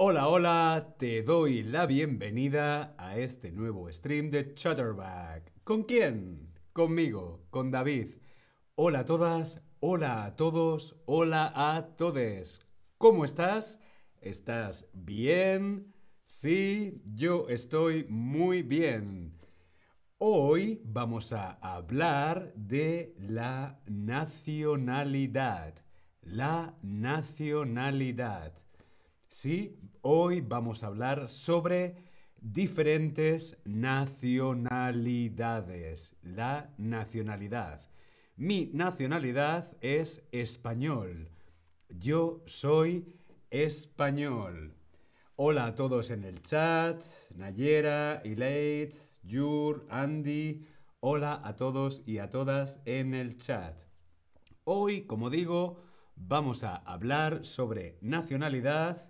Hola, hola, te doy la bienvenida a este nuevo stream de Chatterback. ¿Con quién? Conmigo, con David. Hola a todas, hola a todos, hola a todes. ¿Cómo estás? ¿Estás bien? Sí, yo estoy muy bien. Hoy vamos a hablar de la nacionalidad. La nacionalidad. Sí, hoy vamos a hablar sobre diferentes nacionalidades. La nacionalidad. Mi nacionalidad es español. Yo soy español. Hola a todos en el chat. Nayera, Ilates, Jur, Andy. Hola a todos y a todas en el chat. Hoy, como digo, vamos a hablar sobre nacionalidad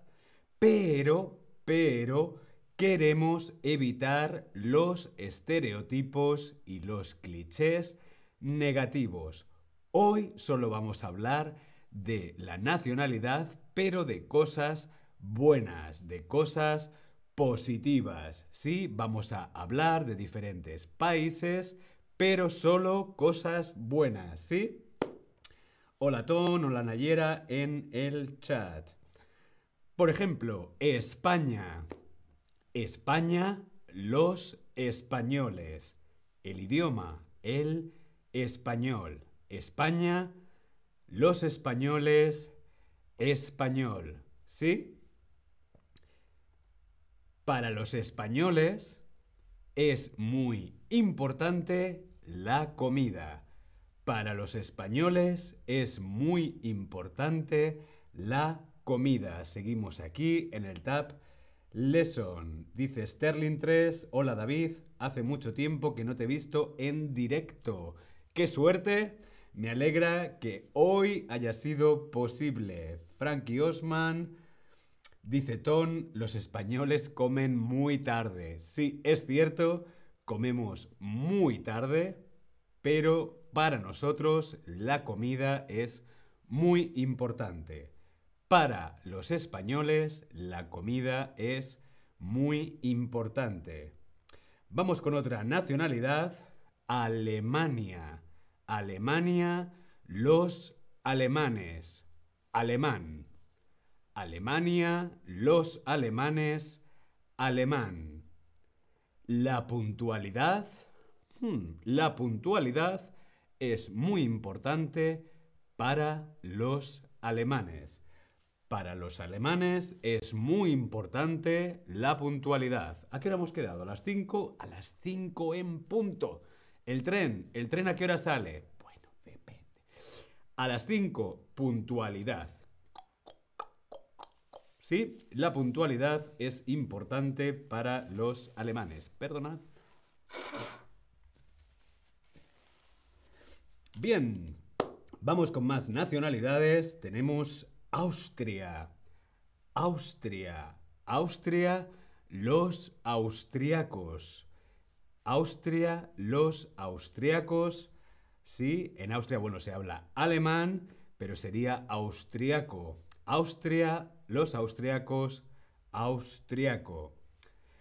pero, pero, queremos evitar los estereotipos y los clichés negativos. Hoy solo vamos a hablar de la nacionalidad, pero de cosas buenas, de cosas positivas. Sí, vamos a hablar de diferentes países, pero solo cosas buenas, ¿sí? Hola Ton, hola Nayera en el chat. Por ejemplo, España. España, los españoles. El idioma, el español. España, los españoles, español. ¿Sí? Para los españoles es muy importante la comida. Para los españoles es muy importante la comida. Seguimos aquí en el tab Lesson. Dice Sterling 3, hola David, hace mucho tiempo que no te he visto en directo. ¡Qué suerte! Me alegra que hoy haya sido posible. Frankie Osman dice Ton, los españoles comen muy tarde. Sí, es cierto, comemos muy tarde, pero para nosotros la comida es muy importante. Para los españoles la comida es muy importante. Vamos con otra nacionalidad, Alemania. Alemania, los alemanes. Alemán. Alemania, los alemanes, alemán. La puntualidad. Hmm, la puntualidad es muy importante para los alemanes. Para los alemanes es muy importante la puntualidad. ¿A qué hora hemos quedado? ¿A las 5? A las 5 en punto. El tren, ¿el tren a qué hora sale? Bueno, depende. A las 5, puntualidad. Sí, la puntualidad es importante para los alemanes. Perdona. Bien, vamos con más nacionalidades. Tenemos Austria. Austria. Austria, los austriacos. Austria, los austriacos. Sí, en Austria, bueno, se habla alemán, pero sería austriaco. Austria, los austriacos, austriaco.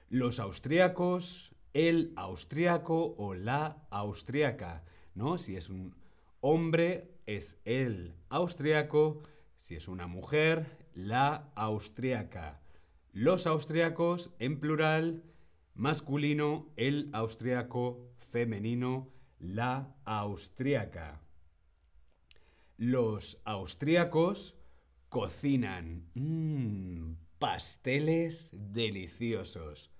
Los austriacos, el austriaco o la austriaca, ¿no? Si es un hombre, es el austriaco si es una mujer, la austriaca. Los austriacos en plural, masculino, el austriaco, femenino, la austriaca. Los austriacos cocinan mmm, pasteles deliciosos.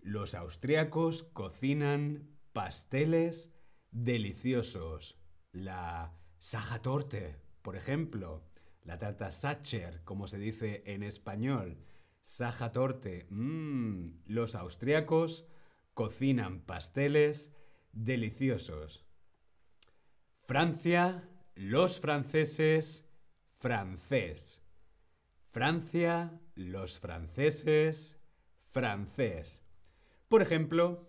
Los austriacos cocinan pasteles deliciosos. La Sajatorte, por ejemplo, la tarta Sacher, como se dice en español. Saja Torte. Mmm, los austriacos cocinan pasteles deliciosos. Francia, los franceses, francés. Francia, los franceses, francés. Por ejemplo,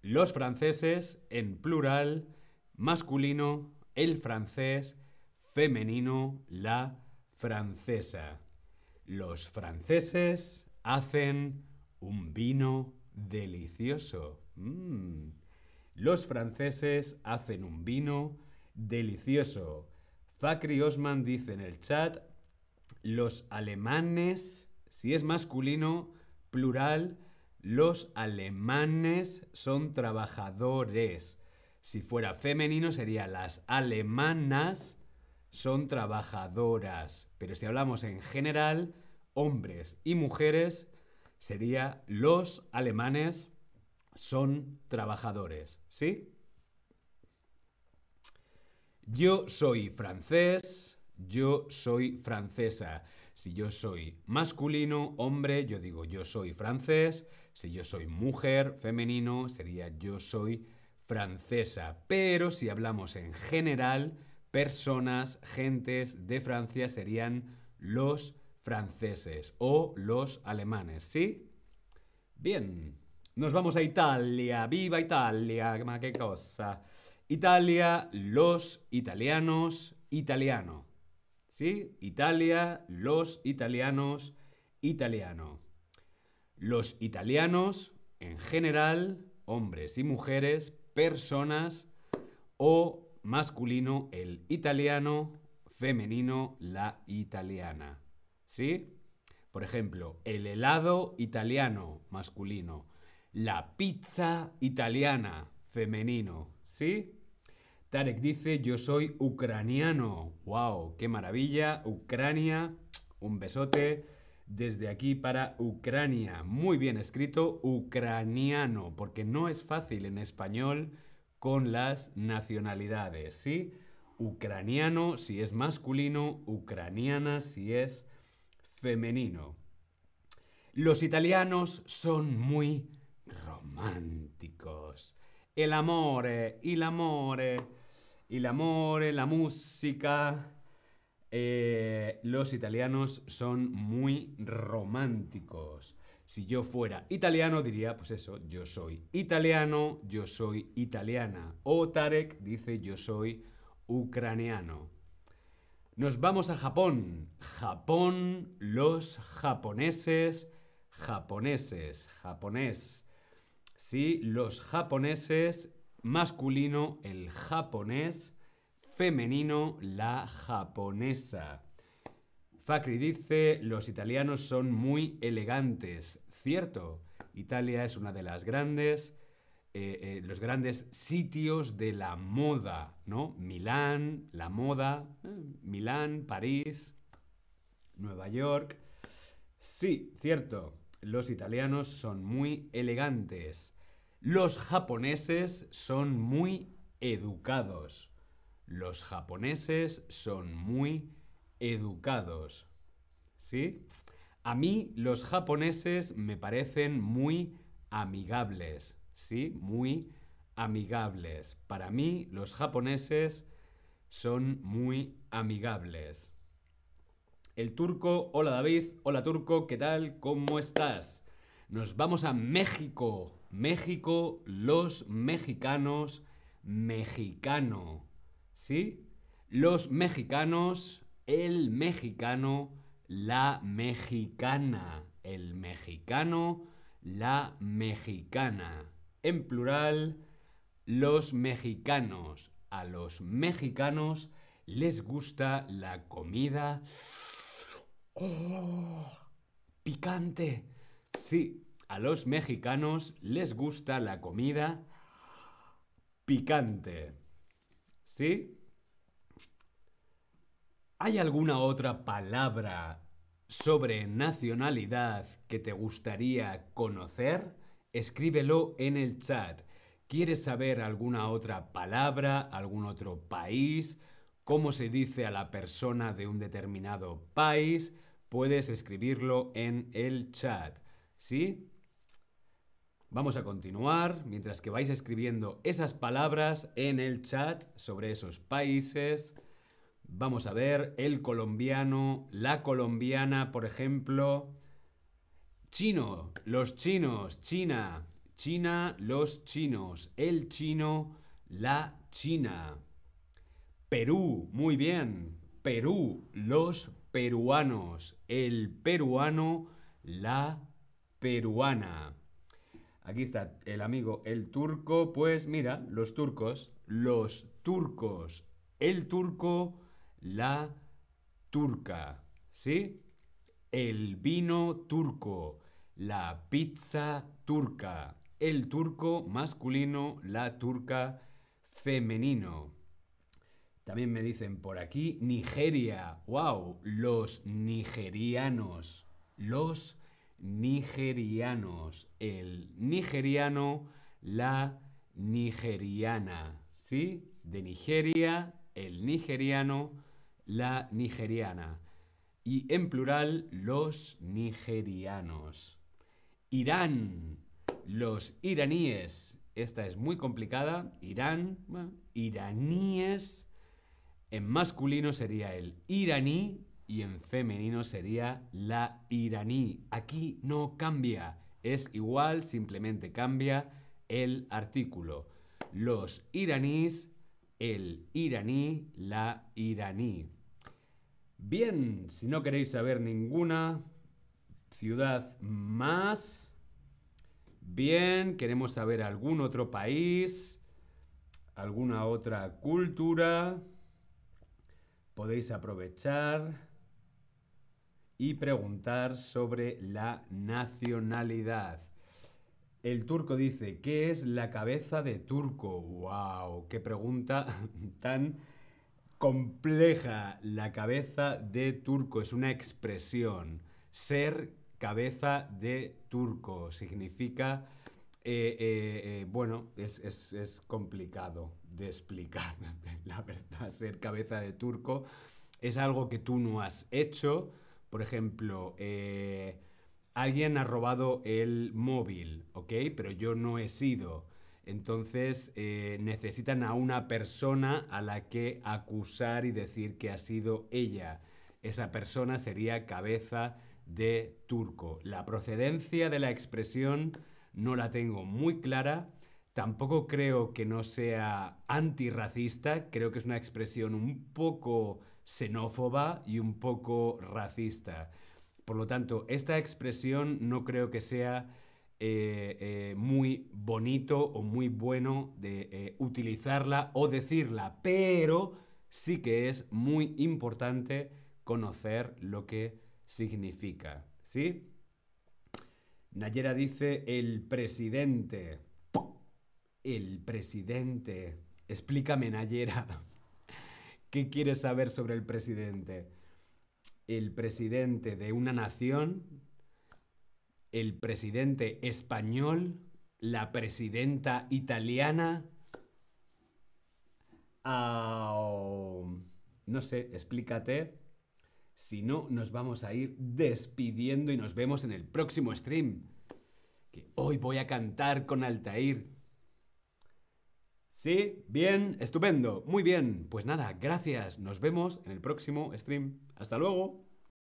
los franceses en plural, masculino, el francés, femenino, la francesa. Los franceses hacen un vino delicioso. Mm. Los franceses hacen un vino delicioso. Fakri Osman dice en el chat, los alemanes, si es masculino, plural, los alemanes son trabajadores. Si fuera femenino sería las alemanas son trabajadoras. Pero si hablamos en general, hombres y mujeres, sería los alemanes son trabajadores. ¿Sí? Yo soy francés, yo soy francesa. Si yo soy masculino, hombre, yo digo yo soy francés. Si yo soy mujer, femenino, sería yo soy francesa. Pero si hablamos en general, personas, gentes de Francia serían los franceses o los alemanes, ¿sí? Bien, nos vamos a Italia. ¡Viva Italia! qué cosa! Italia, los italianos, italiano. ¿Sí? Italia, los italianos, italiano. Los italianos, en general, hombres y mujeres, personas o masculino, el italiano, femenino, la italiana. ¿Sí? Por ejemplo, el helado italiano, masculino. La pizza italiana, femenino. ¿Sí? Tarek dice, yo soy ucraniano. ¡Wow! ¡Qué maravilla! Ucrania, un besote desde aquí para Ucrania. Muy bien escrito, ucraniano, porque no es fácil en español con las nacionalidades, ¿sí? Ucraniano si es masculino, ucraniana si es femenino. Los italianos son muy románticos. El amore, el amore, el amore, la música. Eh, los italianos son muy románticos. Si yo fuera italiano diría, pues eso, yo soy italiano, yo soy italiana. O Tarek dice, yo soy ucraniano. Nos vamos a Japón. Japón, los japoneses, japoneses, japonés. Sí, los japoneses, masculino, el japonés, femenino, la japonesa. Facri dice, los italianos son muy elegantes. Cierto, Italia es una de las grandes, eh, eh, los grandes sitios de la moda, ¿no? Milán, la moda, eh, Milán, París, Nueva York. Sí, cierto, los italianos son muy elegantes. Los japoneses son muy educados. Los japoneses son muy educados. ¿Sí? A mí los japoneses me parecen muy amigables. ¿Sí? Muy amigables. Para mí los japoneses son muy amigables. El turco, hola David, hola turco, ¿qué tal? ¿Cómo estás? Nos vamos a México. México, los mexicanos, mexicano. ¿Sí? Los mexicanos, el mexicano, la mexicana. El mexicano, la mexicana. En plural, los mexicanos. A los mexicanos les gusta la comida Oh, picante. Sí, a los mexicanos les gusta la comida picante. ¿Sí? ¿Hay alguna otra palabra sobre nacionalidad que te gustaría conocer? Escríbelo en el chat. ¿Quieres saber alguna otra palabra, algún otro país? ¿Cómo se dice a la persona de un determinado país? puedes escribirlo en el chat. ¿Sí? Vamos a continuar mientras que vais escribiendo esas palabras en el chat sobre esos países. Vamos a ver el colombiano, la colombiana, por ejemplo. Chino, los chinos, China. China, los chinos. El chino, la China. Perú, muy bien. Perú, los peruanos, el peruano, la peruana. Aquí está el amigo el turco. Pues mira, los turcos, los turcos, el turco, la turca. ¿Sí? El vino turco, la pizza turca, el turco masculino, la turca femenino. También me dicen por aquí Nigeria. ¡Wow! Los nigerianos. Los nigerianos. El nigeriano, la nigeriana. ¿Sí? De Nigeria, el nigeriano, la nigeriana. Y en plural, los nigerianos. Irán, los iraníes. Esta es muy complicada. Irán, iraníes. En masculino sería el iraní y en femenino sería la iraní. Aquí no cambia, es igual, simplemente cambia el artículo. Los iraníes, el iraní, la iraní. Bien, si no queréis saber ninguna ciudad más, bien, queremos saber algún otro país, alguna otra cultura, podéis aprovechar y preguntar sobre la nacionalidad. El turco dice, ¿qué es la cabeza de turco? ¡Wow! ¡Qué pregunta tan compleja! La cabeza de turco es una expresión. Ser cabeza de turco significa, eh, eh, eh, bueno, es, es complicado de explicar, la verdad. Ser cabeza de turco es algo que tú no has hecho por ejemplo, alguien ha robado el móvil, ¿ok? Pero yo no he sido. Entonces eh, necesitan a una persona a la que acusar y decir que ha sido ella. Esa persona sería cabeza de turco. La procedencia de la expresión no la tengo muy clara. Tampoco creo que no sea antirracista. Creo que es una expresión un poco xenófoba y un poco racista. Por lo tanto, esta expresión no creo que sea eh, eh, muy bonito o muy bueno de eh, utilizarla o decirla, pero sí que es muy importante conocer lo que significa. ¿Sí? Nayera dice el presidente. El presidente. Explícame, Nayera. ¿Qué quieres saber sobre el presidente? El presidente de una nación, el presidente español, la presidenta italiana. no sé, explícate. Si no, nos vamos a ir despidiendo y nos vemos en el próximo stream. Que hoy voy a cantar con Altair. Sí, bien, estupendo, muy bien. Pues nada, gracias. Nos vemos en el próximo stream. Hasta luego.